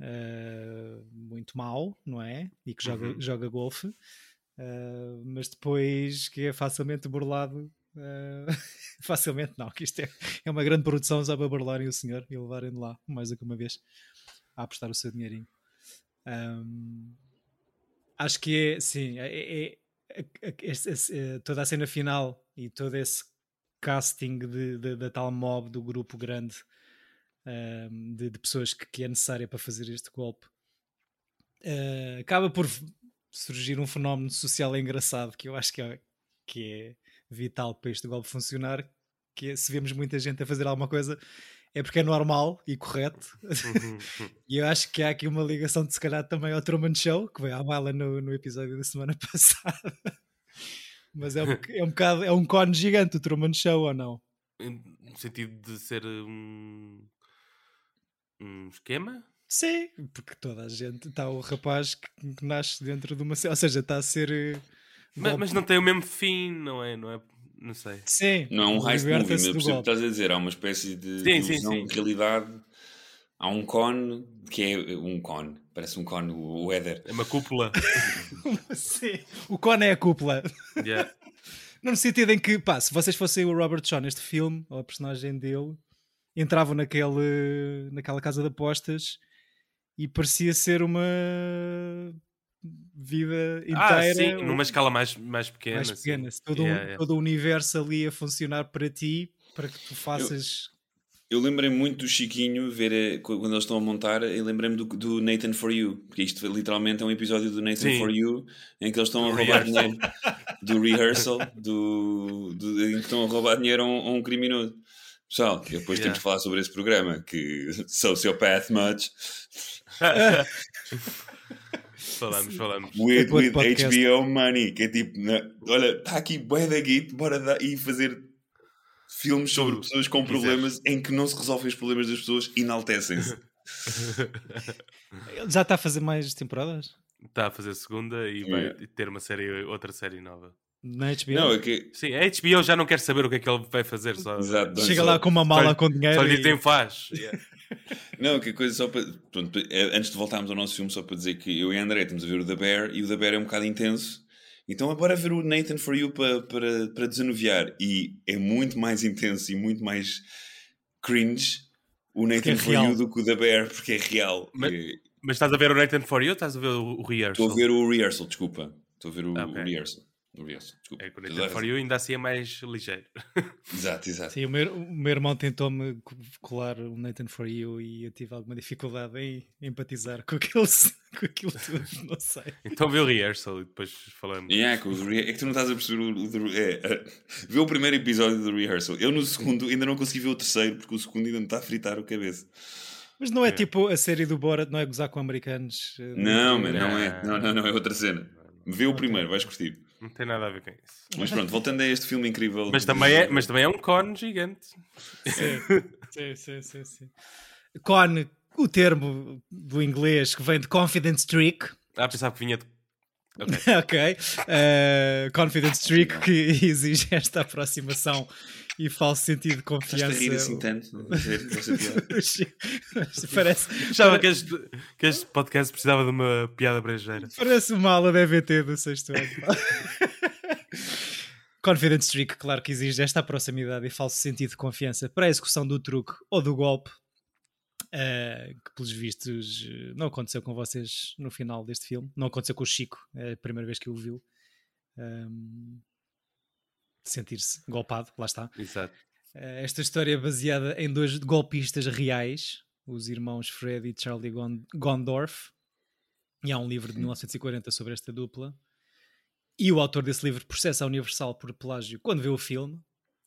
Speaker 1: uh, muito mau, não é? E que joga, uhum. joga golfe, uh, mas depois que é facilmente burlado Uh, *laughs* facilmente não, que isto é, é uma grande produção só para burlarem o senhor e levarem lá mais do que uma vez a apostar o seu dinheirinho. Um, acho que é, sim, é, é, é, é, toda a cena final e todo esse casting de, de, da tal mob do grupo grande um, de, de, pessoas que, que, é necessária para fazer este golpe uh, acaba por surgir um fenómeno social engraçado que eu acho que é, que é vital para este golpe funcionar, que é, se vemos muita gente a fazer alguma coisa é porque é normal e correto. Uhum, *laughs* e eu acho que há aqui uma ligação de se calhar também ao Truman Show, que veio à bala no, no episódio da semana *laughs* passada. Mas é um, é um bocado, é um cone gigante o Truman Show ou não?
Speaker 2: No sentido de ser um, um esquema?
Speaker 1: Sim, porque toda a gente está o rapaz que, que nasce dentro de uma. Ou seja, está a ser eh,
Speaker 2: mas, mas, não tem o mesmo fim, não é? Não, é? não sei.
Speaker 1: Sim.
Speaker 3: Não é um heist movie, mas percebo o que estás a dizer. Há uma espécie de sim, ilusão sim, sim. de realidade. Há um cone que é um cone. Parece um cone, o Éder.
Speaker 2: É uma cúpula. *laughs*
Speaker 1: sim. O cone é a cúpula.
Speaker 2: Yeah. *laughs*
Speaker 1: No sentido em que, pá, se vocês fossem o Robert Shaw neste filme, ou a personagem dele, entravam naquele, naquela casa de apostas e parecia ser uma vida inteira. Ah, sim,
Speaker 2: numa escala mais, mais pequena.
Speaker 1: Mais pequena. Todo, yeah, um, yeah. todo o universo ali a funcionar para ti, para que tu faças.
Speaker 3: Eu, eu lembrei muito do Chiquinho ver eh, quando eles estão a montar. Eu lembrei-me do, do, Nathan for You, porque isto literalmente é um episódio do Nathan sim. for You em que eles estão a roubar dinheiro do rehearsal, do, do, em que estão a roubar dinheiro a um, a um criminoso. Pessoal, depois yeah. temos de falar sobre esse programa que *laughs* Sociopath Much. *laughs*
Speaker 2: Falamos, falamos.
Speaker 3: With, with HBO Money, que é tipo, na, olha, está aqui bué da guito, bora dar, e fazer filmes sobre pessoas com problemas em que não se resolvem os problemas das pessoas, enaltecem-se. *laughs*
Speaker 1: Já está a fazer mais temporadas?
Speaker 2: Está a fazer segunda e vai ter uma série, outra série nova.
Speaker 1: Na HBO?
Speaker 3: Não, é que...
Speaker 2: Sim, a HBO já não quer saber o que é que ele vai fazer. Só...
Speaker 3: Exato,
Speaker 1: Chega só... lá com uma mala só, com dinheiro.
Speaker 2: Só lhe e... tem faz. Yeah. *laughs*
Speaker 3: Não, que coisa só para. Pronto, é, antes de voltarmos ao nosso filme, só para dizer que eu e a André estamos a ver o The Bear e o The Bear é um bocado intenso. Então agora ver o Nathan for You para, para, para desanuviar. E é muito mais intenso e muito mais cringe o Nathan é for real. You do que o The Bear, porque é real.
Speaker 2: Mas,
Speaker 3: é...
Speaker 2: mas estás a ver o Nathan for You ou estás a ver o, o rehearsal?
Speaker 3: Estou a ver o rehearsal, desculpa. Estou a ver o, okay. o rehearsal. Rehearsal, desculpa.
Speaker 2: É que o
Speaker 3: Tens
Speaker 2: Nathan
Speaker 3: razão.
Speaker 2: For You ainda assim é mais ligeiro. *laughs*
Speaker 3: Exato, exato.
Speaker 1: Sim, o meu, o meu irmão tentou-me co- colar o Nathan For You e eu tive alguma dificuldade em empatizar com aquilo, com aquilo tudo, *laughs* não sei.
Speaker 2: Então vê o rehearsal e depois falamos.
Speaker 3: Yeah, com os re- é que tu não estás a perceber o, o é, é, vê o primeiro episódio do rehearsal. Eu no segundo ainda não consegui ver o terceiro porque o segundo ainda me está a fritar o cabeça.
Speaker 1: Mas não é,
Speaker 2: É.
Speaker 1: tipo a série do Borat, não é gozar com americanos? eh,
Speaker 3: Não,
Speaker 1: de-
Speaker 3: mas não é. Não, não, não, é outra cena. Vê o primeiro, vais curtir.
Speaker 2: Não tem nada a ver com isso.
Speaker 3: Mas pronto, voltando a este filme incrível.
Speaker 2: Mas também é, mas também é um cone gigante.
Speaker 1: Sim, sim, sim, sim. Con, o termo do inglês que vem de confidence streak.
Speaker 2: Ah, pensava que vinha de. Ok. *laughs*
Speaker 1: ok. Eh, confidence streak que *laughs* exige esta aproximação e falso sentido de
Speaker 3: Estás a rir assim
Speaker 1: confiança.
Speaker 3: tanto? A a piar?
Speaker 1: Parece,
Speaker 2: Achava que este, que este podcast precisava de uma piada brejeira.
Speaker 1: Parece uma aula da EVT do sexto ano. *laughs* Confidence Streak, claro que exige esta proximidade e falso sentido de confiança para a execução do truque ou do golpe, eh, que pelos vistos não aconteceu com vocês no final deste filme. Não aconteceu com o Chico, é a primeira vez que o viu. Ehm, Sentir-se golpado, lá está.
Speaker 2: Exato.
Speaker 1: Eh, Esta história é baseada em dois golpistas reais, os irmãos Fred e Charlie Gon- Gondorf. E há um livro de 1940 sobre esta dupla. E o autor desse livro processa a Universal por plágio quando vê o filme.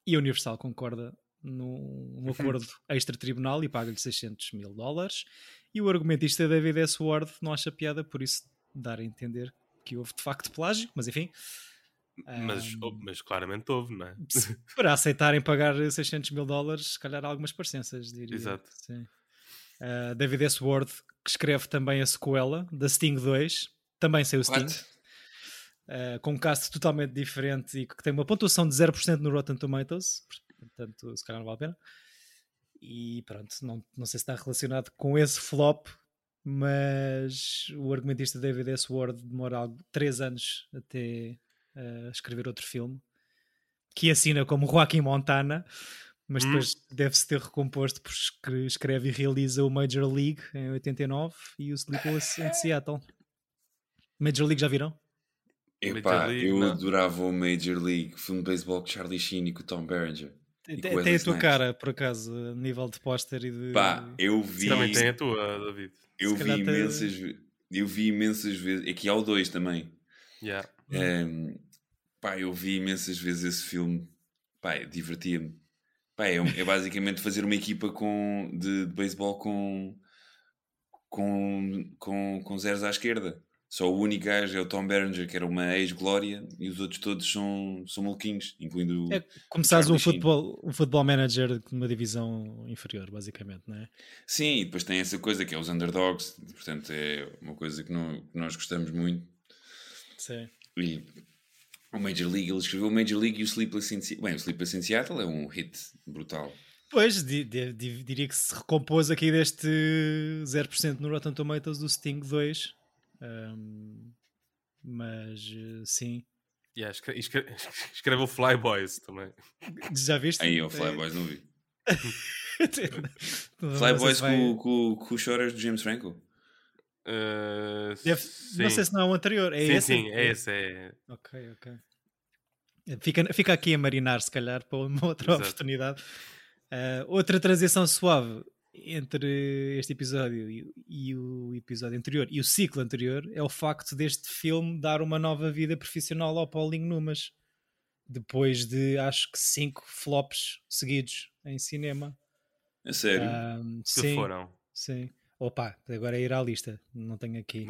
Speaker 1: E a Universal concorda num, num acordo extra-tribunal e paga-lhe 600 mil dólares. E o argumentista David S. Ward não acha piada por isso dar a entender que houve de facto plágio. Mas enfim,
Speaker 2: Mas, oh, mas claramente houve, não é? *laughs*
Speaker 1: para aceitarem pagar 600 mil dólares, se calhar algumas parecenças, diria.
Speaker 2: Exato.
Speaker 1: Sim. Uh, David S. Ward, que escreve também a sequela da Sting 2, também o Sting, uh, com um cast totalmente diferente e que tem uma pontuação de 0% no Rotten Tomatoes, portanto, se calhar não vale a pena. E pronto, não, não sei se está relacionado com esse flop, mas o argumentista David S. Ward demora algo, 3 anos até uh, escrever outro filme que assina como Joaquim Montana, mas
Speaker 2: Hum.
Speaker 1: depois deve-se ter recomposto por escre- escreve e realiza o Major League em 89 e o Sleepless in Seattle. Major League já viram?
Speaker 3: Epá,
Speaker 2: League,
Speaker 3: eu
Speaker 2: não.
Speaker 3: adorava o Major League, filme de beisebol com Charlie Sheen e com o Tom Berenger.
Speaker 1: Tem, tem a tua
Speaker 3: Snipes.
Speaker 1: cara, por acaso, a nível de póster e de.
Speaker 3: Pá, eu vi,
Speaker 2: Também tem a tua, David.
Speaker 3: eu
Speaker 1: se
Speaker 3: vi imensas ve- eu vi imensas vezes, aqui há o 2 também.
Speaker 2: Yeah.
Speaker 3: Ehm, pá, eu vi imensas vezes esse filme. Pá, divertia-me. Pá, é, é basicamente fazer uma equipa com, de, de beisebol com, com, com, com zeros à esquerda. Só o único gajo é o Tom Berenger, que era uma ex-glória, e os outros todos são, são maluquinhos, incluindo
Speaker 1: É começares um futebol, um futebol manager de uma divisão inferior, basicamente, não é?
Speaker 3: Sim, e depois tem essa coisa que é os underdogs, portanto é uma coisa que, não- que nós gostamos muito.
Speaker 1: Sim.
Speaker 3: E o Major League, ele escreveu o Major League e o Sleepless in Seattle. Bem, o Sleepless in Seattle é um hit brutal.
Speaker 1: Pois, di- di- di- diria que se recompôs aqui deste 0% no Rotten Tomatoes do Sting 2. Ahm, mas eh, sim.
Speaker 2: Yeah, escre- escre- *laughs* escreve o Flyboys também.
Speaker 1: Já viste?
Speaker 3: Aí, o Flyboys não vi. *laughs* Flyboys
Speaker 1: vai-
Speaker 3: com, com, com os choras do James Franco.
Speaker 2: Uh,
Speaker 1: Deve- Não sei se não é o anterior. É
Speaker 2: sim,
Speaker 1: esse?
Speaker 2: sim, é esse. É...
Speaker 1: Ok, ok. Fica, fica aqui a marinar, se calhar, para uma outra
Speaker 2: Exato.
Speaker 1: oportunidade. Ah, outra transição suave entre este episódio e, e o episódio anterior e o ciclo anterior é o facto deste filme dar uma nova vida profissional ao Paulinho Numas depois de acho que cinco flops seguidos em cinema.
Speaker 3: A sério.
Speaker 1: Ahm,
Speaker 2: Que
Speaker 1: sim,
Speaker 2: foram.
Speaker 1: sim. Opa, agora é ir à lista, não tenho aqui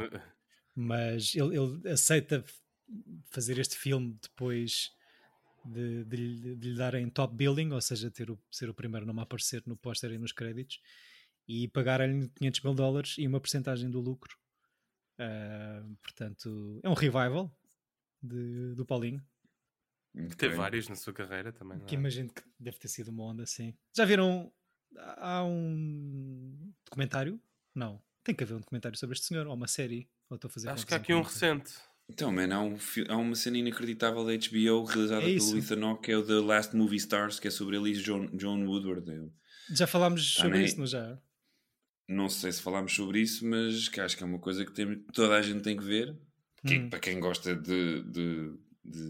Speaker 1: mas ele, ele aceita fazer este filme depois de, de lhe- de lhe darem top billing, ou seja, ter o, ser o primeiro nome a aparecer no póster e nos créditos, e pagarem-lhe 500 mil dólares e uma porcentagem do lucro. Ah, portanto, é um revival de- do Paulinho,
Speaker 2: Teve vários na sua carreira também. não é?
Speaker 1: que imagino que deve ter sido uma onda assim. Já viram? Há um documentário? Não. Tem que haver um documentário sobre este senhor, ou uma série. Ou estou a fazer
Speaker 2: Acho que há aqui um recente.
Speaker 3: Então, man, há, um, há uma cena inacreditável da HBO realizada
Speaker 1: É
Speaker 3: pelo Ethan Hawke, que é o The Last Movie Stars, que é sobre ele e John, John Woodward.
Speaker 1: Já falámos
Speaker 3: Ah,
Speaker 1: sobre
Speaker 3: nem-
Speaker 1: isso, não já?
Speaker 3: não sei se falámos sobre isso, mas que acho que é uma coisa que tem, toda a gente tem que ver. Que,
Speaker 1: Hum.
Speaker 3: Para quem gosta de, de, de,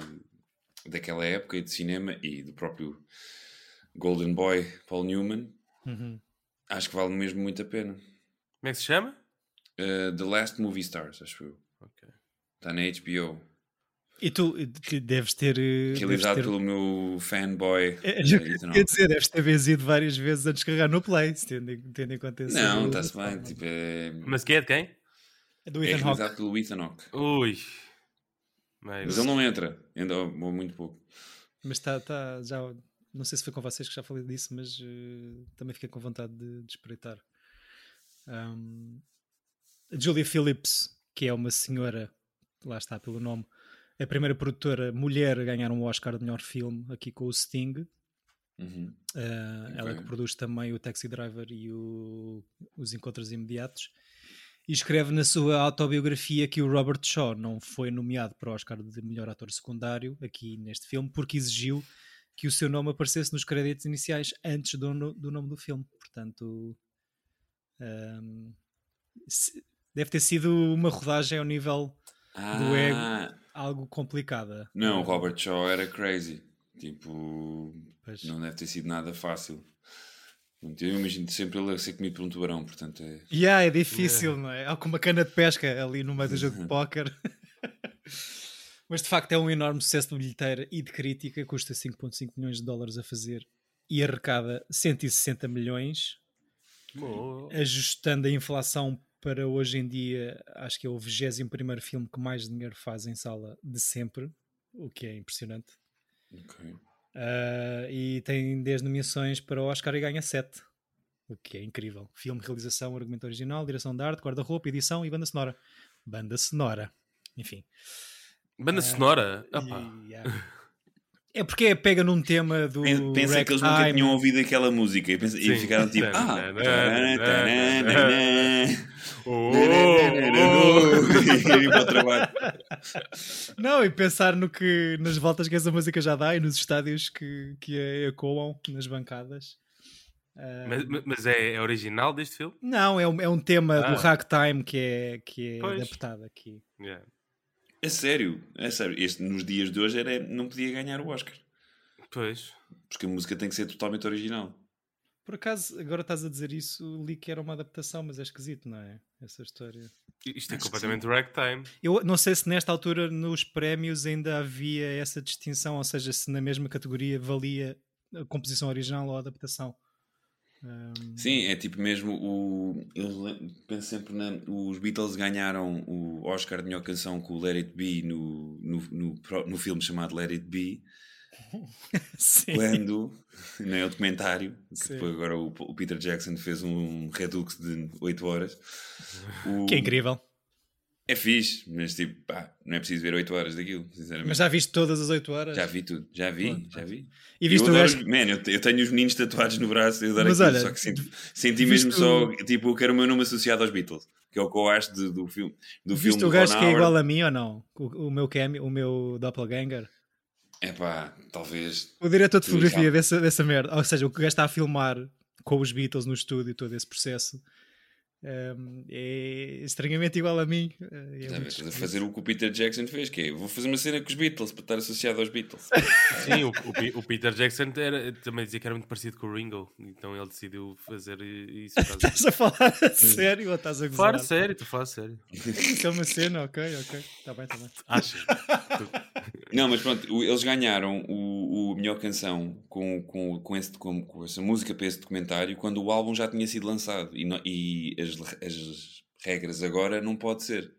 Speaker 3: daquela época e de cinema e do próprio Golden Boy Paul Newman,
Speaker 1: Uhum.
Speaker 3: acho que vale mesmo muito a pena.
Speaker 2: Como é que se chama?
Speaker 3: Uh, The Last Movie Stars, acho eu.
Speaker 2: Ok.
Speaker 3: Está na HBO.
Speaker 1: E tu que deves ter. eh, deves
Speaker 3: Realizado
Speaker 1: ter...
Speaker 3: pelo meu fanboy. *laughs*
Speaker 1: É,
Speaker 3: eh,
Speaker 1: quer
Speaker 3: Hawke.
Speaker 1: dizer, deves ter vencido várias vezes a descarregar no Play, se tendo, em- tendo em conta esse-
Speaker 3: Não, está-se bem. Tipo, é,
Speaker 2: Mas que é de quem?
Speaker 1: É do
Speaker 3: é
Speaker 1: Ethan Hawke.
Speaker 3: realizado pelo Ethan Hawke.
Speaker 2: Ui.
Speaker 3: Mas
Speaker 2: Mas
Speaker 3: ele não entra, ainda ou muito pouco.
Speaker 1: Mas está, tá, já. Não sei se foi com vocês que já falei disso, mas eh, também fiquei com vontade de, de espreitar. Um, a Julia Phillips, que é uma senhora, lá está pelo nome, a primeira produtora mulher a ganhar um Oscar de melhor filme aqui com o Sting.
Speaker 3: Uhum.
Speaker 1: Uh, Ela
Speaker 3: Ok.
Speaker 1: que produz também o Taxi Driver e o- os Encontros Imediatos. E escreve na sua autobiografia que o Robert Shaw não foi nomeado para o Oscar de melhor ator secundário aqui neste filme porque exigiu que o seu nome aparecesse nos créditos iniciais antes do, do nome do filme. Portanto, um, se- deve ter sido uma rodagem ao nível do ego
Speaker 3: Ah,
Speaker 1: algo complicada.
Speaker 3: não, o Robert Shaw era crazy. Tipo,
Speaker 1: Pois.
Speaker 3: não deve ter sido nada fácil. Eu imagino sempre ele a ser comido por um tubarão, portanto é.
Speaker 1: Yeah, é difícil, não é? Há com uma cana de pesca ali no meio do jogo de póquer. *laughs* Mas de facto é um enorme sucesso de bilheteira e de crítica, custa 5.5 milhões de dólares a fazer e arrecada 160 milhões,
Speaker 2: Boa.
Speaker 1: ajustando a inflação para hoje em dia, acho que é o 21 filme que mais dinheiro faz em sala de sempre, o que é impressionante.
Speaker 3: Ok.
Speaker 1: Ah, e tem 10 nomeações para o Oscar e ganha 7. O que é incrível. Filme, realização, argumento original, direção de arte, guarda-roupa, edição e banda sonora. Banda sonora. Enfim.
Speaker 2: Banda sonora? Opa.
Speaker 1: E, yeah. *laughs* É porque é- pega num tema do.
Speaker 3: Pen- Pensa que eles nunca tinham ouvido aquela música e, pensa- e ficaram tipo. Ah! Tarana. *laughs*
Speaker 2: Oh,
Speaker 3: E ir para o trabalho.
Speaker 1: Não, e pensar no que, nas voltas que essa música já dá e nos estádios que, que a ecoam nas bancadas.
Speaker 2: Mas, mas é, é original deste filme?
Speaker 1: Não, é um, é um tema
Speaker 2: Ah.
Speaker 1: do ragtime que é, que é
Speaker 2: Pois.
Speaker 1: adaptado aqui.
Speaker 2: Yeah.
Speaker 3: É sério, é sério. Este nos dias de hoje era, não podia ganhar o Oscar.
Speaker 2: Pois.
Speaker 3: Porque a música tem que ser totalmente original.
Speaker 1: Por acaso, agora estás a dizer isso, li que era uma adaptação, mas é esquisito, não é? Essa história.
Speaker 2: Isto é
Speaker 3: Acho
Speaker 2: completamente ragtime.
Speaker 1: Eu não sei se nesta altura nos prémios ainda havia essa distinção, ou seja, se na mesma categoria valia a composição original ou a adaptação.
Speaker 3: Sim, é tipo mesmo o. Eu penso sempre na. Os Beatles ganharam o Oscar de melhor canção com o Let It Be no, no, no, no filme chamado Let It Be. *laughs*
Speaker 1: sim.
Speaker 3: Quando, não é o documentário, que depois agora o, o Peter Jackson fez um redux de 8 horas. O-
Speaker 1: Que é incrível.
Speaker 3: É fixe, mas tipo, pá, não é preciso ver 8 horas daquilo, sinceramente.
Speaker 1: Mas já viste todas as 8 horas?
Speaker 3: Já vi tudo, já vi,
Speaker 1: Pronto.
Speaker 3: já vi.
Speaker 1: E
Speaker 3: eu,
Speaker 1: viste o
Speaker 3: adoro,
Speaker 1: gajo.
Speaker 3: man, eu, eu tenho os meninos tatuados no braço, eu adoro
Speaker 1: Mas
Speaker 3: aquilo,
Speaker 1: olha,
Speaker 3: só que senti, senti mesmo só,
Speaker 1: o-
Speaker 3: tipo, eu quero o meu nome associado aos Beatles, que é o que eu acho de- do filme do
Speaker 1: Viste
Speaker 3: filme
Speaker 1: o
Speaker 3: do
Speaker 1: gajo que é igual a mim ou não? O, o meu Cam, o meu doppelganger?
Speaker 3: É pá, talvez.
Speaker 1: O diretor de
Speaker 3: Eu
Speaker 1: fotografia dessa, dessa merda, ou seja, o que o gajo está a filmar com os Beatles no estúdio, todo esse processo, é estranhamente igual a mim. eh, é
Speaker 3: a fazer o que o Peter Jackson fez, que é, vou fazer uma cena com os Beatles para estar associado aos Beatles. *laughs*
Speaker 2: Sim, o, o o Peter Jackson era, também dizia que era muito parecido com o Ringo, então ele decidiu fazer isso.
Speaker 1: Estás a falar a sério ou estás a gozar?
Speaker 2: Fala sério, tu fala sério.
Speaker 1: Isso é uma cena, ok, ok. Está bem, está bem.
Speaker 2: Achas? *laughs*
Speaker 3: Não, mas pronto, eles ganharam o, o melhor canção com, com, com, esse, com, com essa música para esse documentário quando o álbum já tinha sido lançado e, não- e as, as regras agora não pode ser.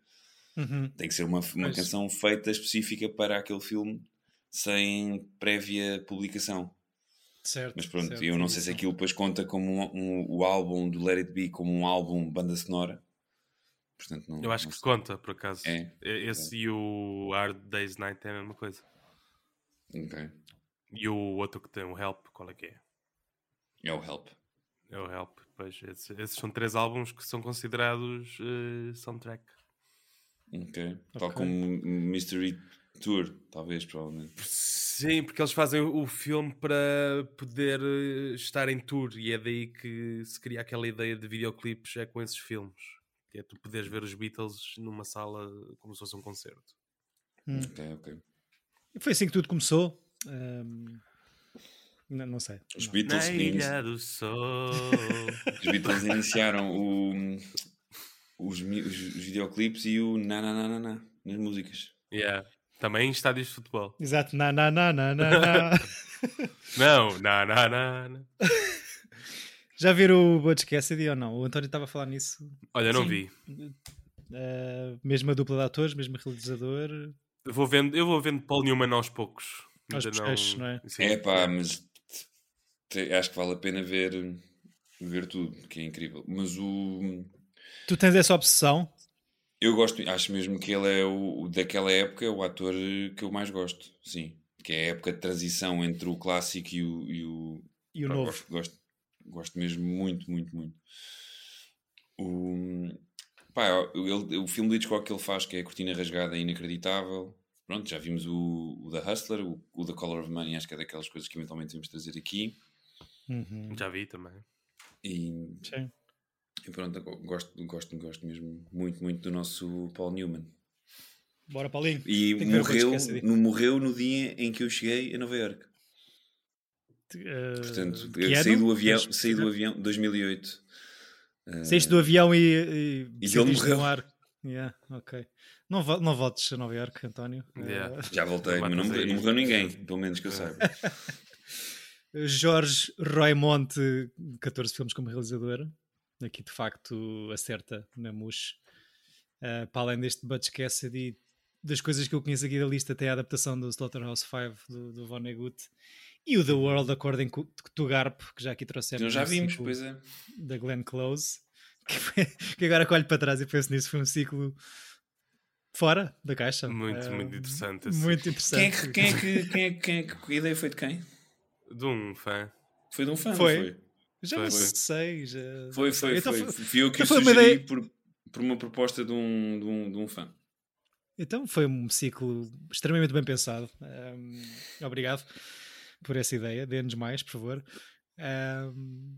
Speaker 1: Uhum.
Speaker 3: Tem que ser uma, uma
Speaker 2: Pois.
Speaker 3: canção feita específica para aquele filme sem prévia publicação.
Speaker 1: Certo.
Speaker 3: Mas pronto,
Speaker 1: certo,
Speaker 3: eu não sei se aquilo depois conta como um, um- o álbum do Let It Be como um álbum banda sonora. Portanto, não,
Speaker 2: Eu acho
Speaker 3: não
Speaker 2: que
Speaker 3: sei.
Speaker 2: conta, por acaso.
Speaker 3: É.
Speaker 2: Esse e o Hard Day's Night é a mesma coisa.
Speaker 3: Ok.
Speaker 2: E o outro que tem o Help, qual é que é?
Speaker 3: É o Help.
Speaker 2: É o Help. Pois, esses, esses são três álbuns que são considerados eh, soundtrack.
Speaker 3: Ok. Tal
Speaker 1: Ok.
Speaker 3: como Mystery Tour, talvez, provavelmente.
Speaker 2: Sim, porque eles fazem o filme para poder eh, estar em tour e é daí que se cria aquela ideia de videoclipes é com esses filmes. Que é tu poderes ver os Beatles numa sala como se fosse um concerto.
Speaker 1: Hum.
Speaker 3: Ok, ok.
Speaker 1: E foi assim que tudo começou. Ahm, não, não sei.
Speaker 3: Os
Speaker 1: Não.
Speaker 3: Beatles,
Speaker 2: Na Ilha do Sol.
Speaker 3: os Beatles iniciaram o- os, os- videoclipes e o na na na na na nas músicas.
Speaker 2: yeah. Também em estádios de futebol.
Speaker 1: Exato. Na, na, na, na, na, na. *laughs*
Speaker 2: Não, não, não, não. não.
Speaker 1: Já viram o Butch Cassidy ou não? O António estava a falar nisso.
Speaker 2: Olha, não
Speaker 1: Sim.
Speaker 2: vi.
Speaker 1: Ah, mesma dupla de atores, mesmo realizador.
Speaker 2: Eu vou vendo, eu vou vendo Paul Newman aos poucos.
Speaker 1: Aos bochechos, não é?
Speaker 2: Sim.
Speaker 3: É pá, mas acho que vale a pena ver, ver tudo, que é incrível. Mas o.
Speaker 1: Tu tens essa obsessão?
Speaker 3: Eu gosto, acho mesmo que ele é o, daquela época, o ator que eu mais gosto, sim. Que é a época de transição entre o clássico e o. E o
Speaker 1: E o
Speaker 3: pá,
Speaker 1: novo?
Speaker 3: Gosto, gosto, gosto mesmo muito, muito, muito. O, pá, ele- o filme do Hitchcock que ele faz, que é a Cortina Rasgada, é inacreditável. Pronto, já vimos o, o The Hustler, o, o The Color of Money, acho que é daquelas coisas que eventualmente vamos trazer aqui.
Speaker 1: Uhum.
Speaker 2: Já vi também.
Speaker 3: E,
Speaker 1: Sim.
Speaker 3: e pronto, gosto, gosto, gosto mesmo muito, muito do nosso Paul Newman.
Speaker 1: Bora, Paulinho.
Speaker 3: E morreu no, morreu no dia em que eu cheguei a Nova York.
Speaker 1: Ah,
Speaker 3: Portanto, saí do avião,
Speaker 1: Tens-
Speaker 3: saí do avião 2008.
Speaker 1: Saíste do avião e, e,
Speaker 3: E ele morreu.
Speaker 1: no ar. Yeah, ok. Não, vo- não voltes a Nova Iorque, António.
Speaker 2: Yeah.
Speaker 1: Ah,
Speaker 3: Já voltei,
Speaker 2: Não
Speaker 3: mas não, não morreu ninguém, pelo menos que eu saiba. *laughs*
Speaker 1: Jorge Roimonte, 14 filmes como realizador. Aqui de facto acerta na MUS. Ah, para além deste Butch Cassidy, das coisas que eu conheço aqui da lista, tem a adaptação do Slaughterhouse 5 do, do Vonnegut e o The World According to Garp, que já aqui trouxemos.
Speaker 3: Então já vimos,
Speaker 1: ciclo
Speaker 3: pois é.
Speaker 1: Da Glenn Close, *laughs* que, foi- que agora que olho para trás e penso nisso, foi um ciclo fora da caixa.
Speaker 2: Muito,
Speaker 1: Ah,
Speaker 2: muito interessante esse
Speaker 1: Muito
Speaker 3: Quem é,
Speaker 1: interessante.
Speaker 3: que, quem, é que, quem, é que, quem é que- A ideia foi de quem?
Speaker 2: De um fã.
Speaker 3: Foi de um fã,
Speaker 1: Foi.
Speaker 3: foi?
Speaker 1: Já
Speaker 2: Foi,
Speaker 1: não
Speaker 2: foi.
Speaker 1: sei. Já...
Speaker 3: Foi, foi,
Speaker 1: Então
Speaker 3: foi.
Speaker 1: foi-
Speaker 3: Fui eu que o
Speaker 1: então foi uma
Speaker 3: sugeri
Speaker 1: ideia-
Speaker 3: por, por uma proposta de um, de, um, de um fã.
Speaker 1: Então foi um ciclo extremamente bem pensado. Ahm, obrigado por essa ideia. Dê-nos mais, por favor. Ahm,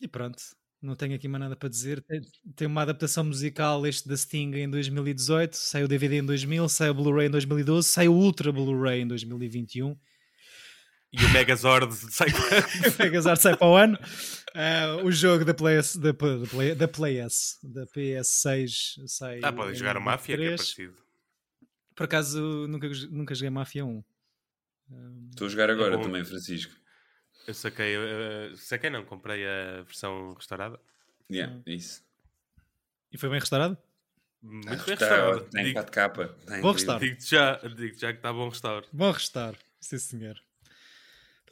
Speaker 1: e pronto. Não tenho aqui mais nada para dizer. Tem, tem uma adaptação musical, este da Sting, em 2018. Saiu o DVD em 2000. Saiu o Blu-ray em 2012. Saiu o Ultra Blu-ray em 2021.
Speaker 2: E o Megazord *laughs* sai *laughs*
Speaker 1: O Megazord sai para o ano. Ah, o jogo da, PS, da, da, Play, da, PS, da PS6 sai.
Speaker 2: Ah, podem
Speaker 1: em
Speaker 2: jogar o Máfia, que é
Speaker 1: 23.
Speaker 2: parecido.
Speaker 1: Por acaso nunca, nunca joguei Mafia 1.
Speaker 3: Estou a jogar agora
Speaker 2: bom.
Speaker 3: também, Francisco.
Speaker 2: Eu saquei, eh, saquei não, comprei a versão restaurada.
Speaker 3: Yeah,
Speaker 1: Hum.
Speaker 3: é isso.
Speaker 1: E foi bem restaurado?
Speaker 2: Muito
Speaker 3: Ah,
Speaker 2: bem
Speaker 3: está-
Speaker 2: restaurada.
Speaker 3: Tem
Speaker 2: Digo-
Speaker 3: 4 capa. Está
Speaker 1: Vou
Speaker 3: incrível.
Speaker 1: restar.
Speaker 2: Digo-te já, digo já que está bom restauro.
Speaker 1: Bom restar, sim senhor.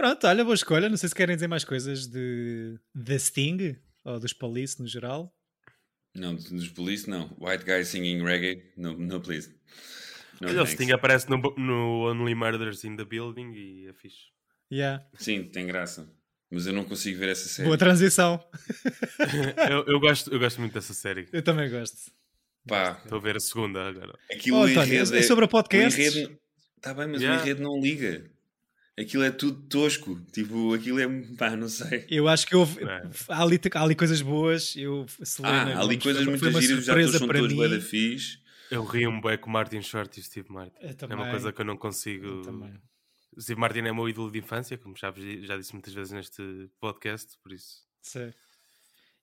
Speaker 1: Pronto, olha, boa escolha. Não sei se querem dizer mais coisas de The Sting ou dos Police no geral.
Speaker 3: Não, dos Police, não. White guy singing reggae, no, no please. No,
Speaker 2: Olha, o. Sting aparece no, no Only Murders in the Building e é fixe.
Speaker 1: Yeah.
Speaker 3: Sim, tem graça. Mas eu não consigo ver essa série.
Speaker 1: Boa transição. *laughs*
Speaker 2: eu, eu gosto, eu gosto muito dessa série.
Speaker 1: Eu também gosto.
Speaker 3: Pá,
Speaker 2: Estou a ver a segunda agora.
Speaker 3: aquilo
Speaker 1: Oh,
Speaker 3: o
Speaker 1: António,
Speaker 3: enredo
Speaker 1: é sobre a podcast?
Speaker 3: O enredo... Tá bem, mas
Speaker 2: Yeah.
Speaker 3: o enredo não liga. Aquilo é tudo tosco. Tipo, aquilo é... Pá, não sei.
Speaker 1: Eu acho que houve,
Speaker 2: É.
Speaker 1: há, ali, há ali coisas boas. Eu, Selena
Speaker 3: Ah, há ali coisas muito giras. Os atores
Speaker 1: surpresa
Speaker 3: são
Speaker 1: para
Speaker 3: todos
Speaker 1: mim.
Speaker 3: bué da fixe.
Speaker 2: Eu ri um bué com o Martin Short e o Steve Martin. É uma coisa que eu não consigo.
Speaker 1: Eu também.
Speaker 2: O Steve Martin é meu ídolo de infância, como já, já disse muitas vezes neste podcast, por isso.
Speaker 1: Sim.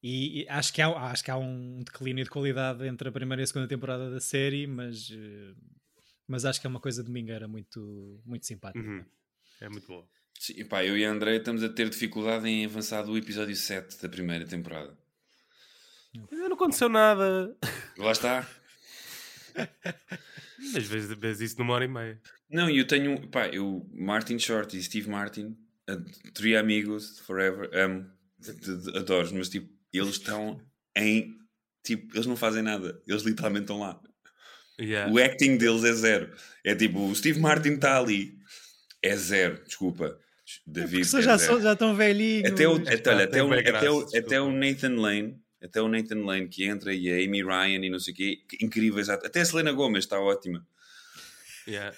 Speaker 1: E, e acho, que há, acho que há um declínio de qualidade entre a primeira e a segunda temporada da série, mas, eh, mas acho que é uma coisa domingueira muito, muito simpática.
Speaker 2: Uhum. É muito boa.
Speaker 3: Sim, pá, eu e a André estamos a ter dificuldade em avançar do episódio 7 da primeira temporada.
Speaker 2: Ainda não aconteceu nada.
Speaker 3: Lá está.
Speaker 2: Às vezes, vezes isso numa hora e meia.
Speaker 3: Não, e eu tenho, pá, eu, Martin Short e Steve Martin, Three Amigos, Forever, amo, adoro, mas tipo, eles estão em, tipo, eles não fazem nada, eles literalmente estão lá.
Speaker 2: Yeah.
Speaker 3: O acting deles é zero. É tipo, o Steve Martin está ali, é zero, desculpa, David, é
Speaker 1: já,
Speaker 3: zero.
Speaker 1: são, já estão velhinhos.
Speaker 3: Até o, até, olha, até, o, até, o, até o. Nathan Lane, até o Nathan Lane que entra e a Amy Ryan e não sei o quê, que incríveis, até a Selena Gomez está ótima.
Speaker 2: Yeah.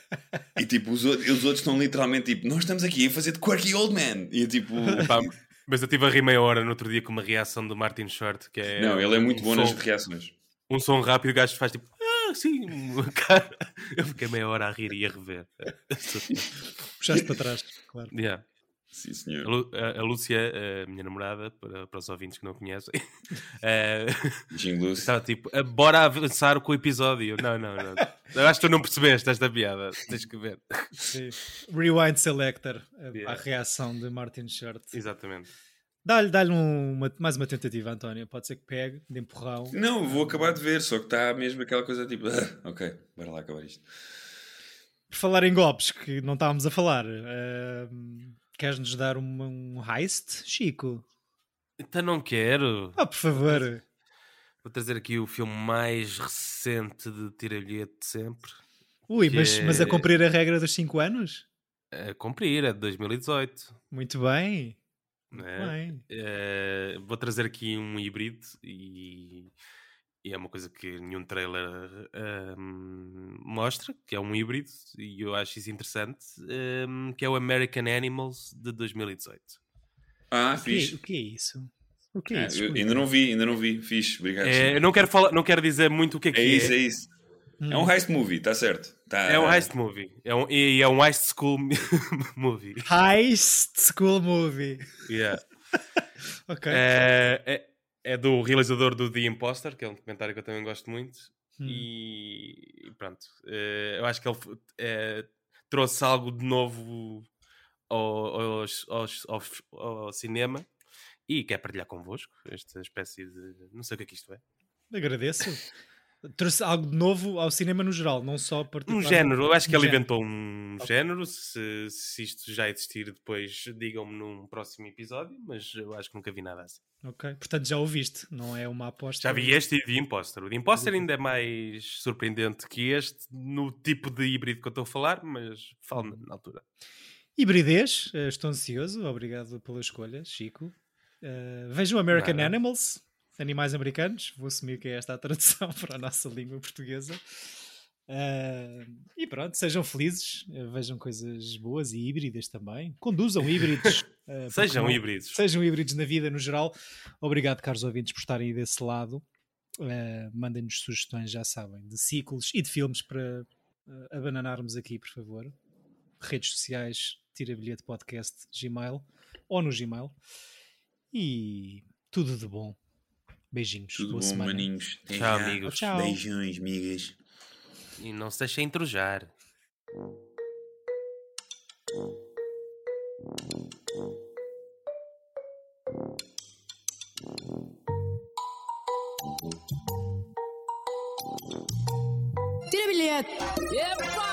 Speaker 3: E tipo, os, outros- os outros estão literalmente tipo, nós estamos aqui a fazer de quirky old man. E tipo,
Speaker 2: Epá, mas eu tive a rir meia hora no outro dia com uma reação do Martin Short, que é.
Speaker 3: não, ele é muito
Speaker 2: um
Speaker 3: bom nas
Speaker 2: som,
Speaker 3: reações.
Speaker 2: Um som rápido, o gajo faz tipo. Sim, *laughs* cara. Eu fiquei meia hora a rir e a rever.
Speaker 1: Puxaste para trás, claro.
Speaker 2: Yeah.
Speaker 3: Sim,
Speaker 2: A,
Speaker 3: senhor.
Speaker 2: Lu- a- a Lúcia, a minha namorada, para, para os ouvintes que não conhecem, *laughs* eh, estava tipo, "Ah, bora avançar com o episódio. Não, não, não. Acho que tu não percebeste esta piada. Tens que ver.
Speaker 1: Sim. Rewind Selector, a,
Speaker 2: Yeah.
Speaker 1: a reação de Martin Short.
Speaker 2: Exatamente.
Speaker 1: Dá-lhe dá uma, mais uma tentativa, António. Pode ser que pegue, de empurrão.
Speaker 3: Não, vou acabar de ver, só que está mesmo aquela coisa tipo, "Ah, ok, bora lá acabar isto.
Speaker 1: Por falar em golpes, que não estávamos a falar, ahm, queres-nos dar uma- um heist, Chico?
Speaker 2: Então não quero.
Speaker 1: Ah, por favor.
Speaker 2: Vou trazer aqui o filme mais recente de tira-bilhete de sempre.
Speaker 1: Ui, mas,
Speaker 2: é-
Speaker 1: mas a cumprir a regra dos 5 anos?
Speaker 2: A cumprir, é de 2018.
Speaker 1: Muito bem. Muito
Speaker 2: é? Eh, vou trazer aqui um híbrido e, e é uma coisa que nenhum trailer ehm, mostra, que é um híbrido, e eu acho isso interessante, ehm, que é o American Animals de 2018.
Speaker 3: Ah,
Speaker 1: O que, é-
Speaker 3: fixe.
Speaker 1: o que é isso? O que é
Speaker 3: Ah,
Speaker 1: isso?
Speaker 3: ainda não vi, ainda não vi. Fixe, obrigado.
Speaker 2: É, eu não quero, falar, não quero dizer muito o que é que
Speaker 3: É
Speaker 2: é.
Speaker 3: isso, é isso. É um heist movie, está certo. Tá...
Speaker 2: É um heist movie. É um, e é um heist school *laughs* movie.
Speaker 1: Heist School Movie.
Speaker 2: Yeah. *laughs*
Speaker 1: Ok.
Speaker 2: É, é, é do realizador do The Imposter, que é um documentário que eu também gosto muito.
Speaker 1: Hum.
Speaker 2: E, pronto. Eh, eu acho que ele eh, trouxe algo de novo ao, aos- aos- ao cinema e quer partilhar convosco esta espécie de. Não sei o que é que isto é.
Speaker 1: Agradeço. *laughs* Trouxe algo de novo ao cinema no geral, não só
Speaker 2: Um
Speaker 1: particularmente.
Speaker 2: género, eu acho que
Speaker 1: Um
Speaker 2: ele
Speaker 1: género.
Speaker 2: inventou um género. Se, se isto já existir depois, digam-me num próximo episódio, mas eu acho que nunca vi nada assim.
Speaker 1: Ok, portanto já o viste, não é uma aposta.
Speaker 2: Já vi este e The Imposter. O The Imposter ainda é mais surpreendente que este no tipo de híbrido que eu estou a falar, mas falo na altura.
Speaker 1: Hibridez, eh, estou ansioso, obrigado pela escolha, Chico. Eh, vejam American
Speaker 2: Nada.
Speaker 1: Animals, animais americanos, vou assumir que é esta a tradução *laughs* para a nossa língua portuguesa. Eh, e pronto, sejam felizes, eh, vejam coisas boas e híbridas também. Conduzam híbridos. *laughs* porque
Speaker 2: Sejam
Speaker 1: não-
Speaker 2: híbridos.
Speaker 1: Sejam híbridos na vida no geral. Obrigado, caros ouvintes, por estarem aí desse lado. Eh, Mandem-nos sugestões, já sabem, de ciclos e de filmes para eh, abananarmos aqui, por favor. Redes sociais, tira bilhete podcast, Gmail ou no Gmail. E tudo de bom. Beijinhos.
Speaker 3: Tudo
Speaker 1: Boa
Speaker 3: bom,
Speaker 1: semana.
Speaker 3: maninhos. Até
Speaker 2: Tchau,
Speaker 3: já.
Speaker 2: amigos.
Speaker 1: Tchau.
Speaker 3: Beijões, migas.
Speaker 2: E não se deixem intrujar.
Speaker 8: Tira bilhete. Epa!